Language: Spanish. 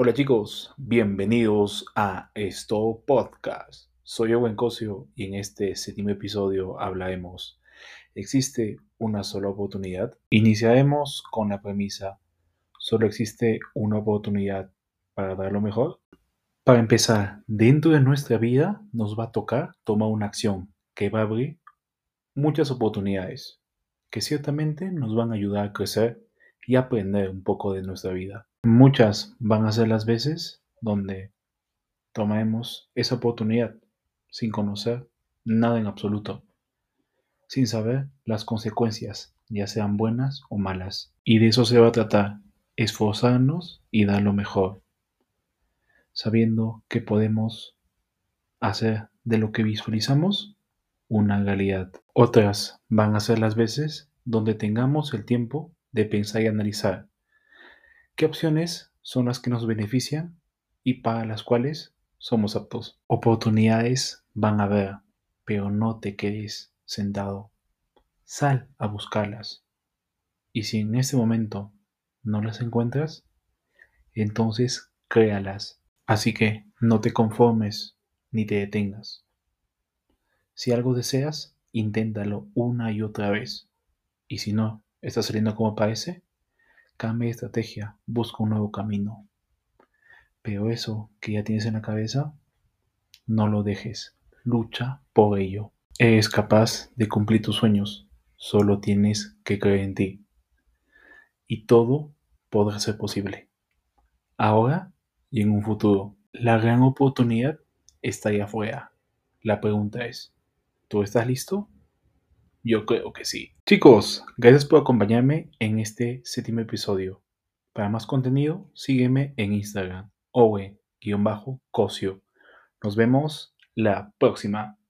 Hola chicos, bienvenidos a esto podcast. Soy Owen Cosio y en este séptimo episodio hablaremos. ¿Existe una sola oportunidad? Iniciaremos con la premisa. ¿Solo existe una oportunidad para dar lo mejor? Para empezar, dentro de nuestra vida nos va a tocar tomar una acción que va a abrir muchas oportunidades que ciertamente nos van a ayudar a crecer y aprender un poco de nuestra vida. Muchas van a ser las veces donde tomemos esa oportunidad sin conocer nada en absoluto, sin saber las consecuencias, ya sean buenas o malas. Y de eso se va a tratar, esforzarnos y dar lo mejor, sabiendo que podemos hacer de lo que visualizamos una realidad. Otras van a ser las veces donde tengamos el tiempo de pensar y analizar qué opciones son las que nos benefician y para las cuales somos aptos. Oportunidades van a haber, pero no te quedes sentado. Sal a buscarlas. Y si en este momento no las encuentras, entonces créalas. Así que no te conformes ni te detengas. Si algo deseas, inténtalo una y otra vez. Y si no está saliendo como parece, cambia de estrategia, busca un nuevo camino. Pero eso que ya tienes en la cabeza, no lo dejes, lucha por ello. Eres capaz de cumplir tus sueños, solo tienes que creer en ti. Y todo podrá ser posible. Ahora y en un futuro. La gran oportunidad está ahí afuera. La pregunta es, ¿tú estás listo? Yo creo que sí. Chicos, gracias por acompañarme en este séptimo episodio. Para más contenido, sígueme en Instagram, owe-cosio. Nos vemos la próxima.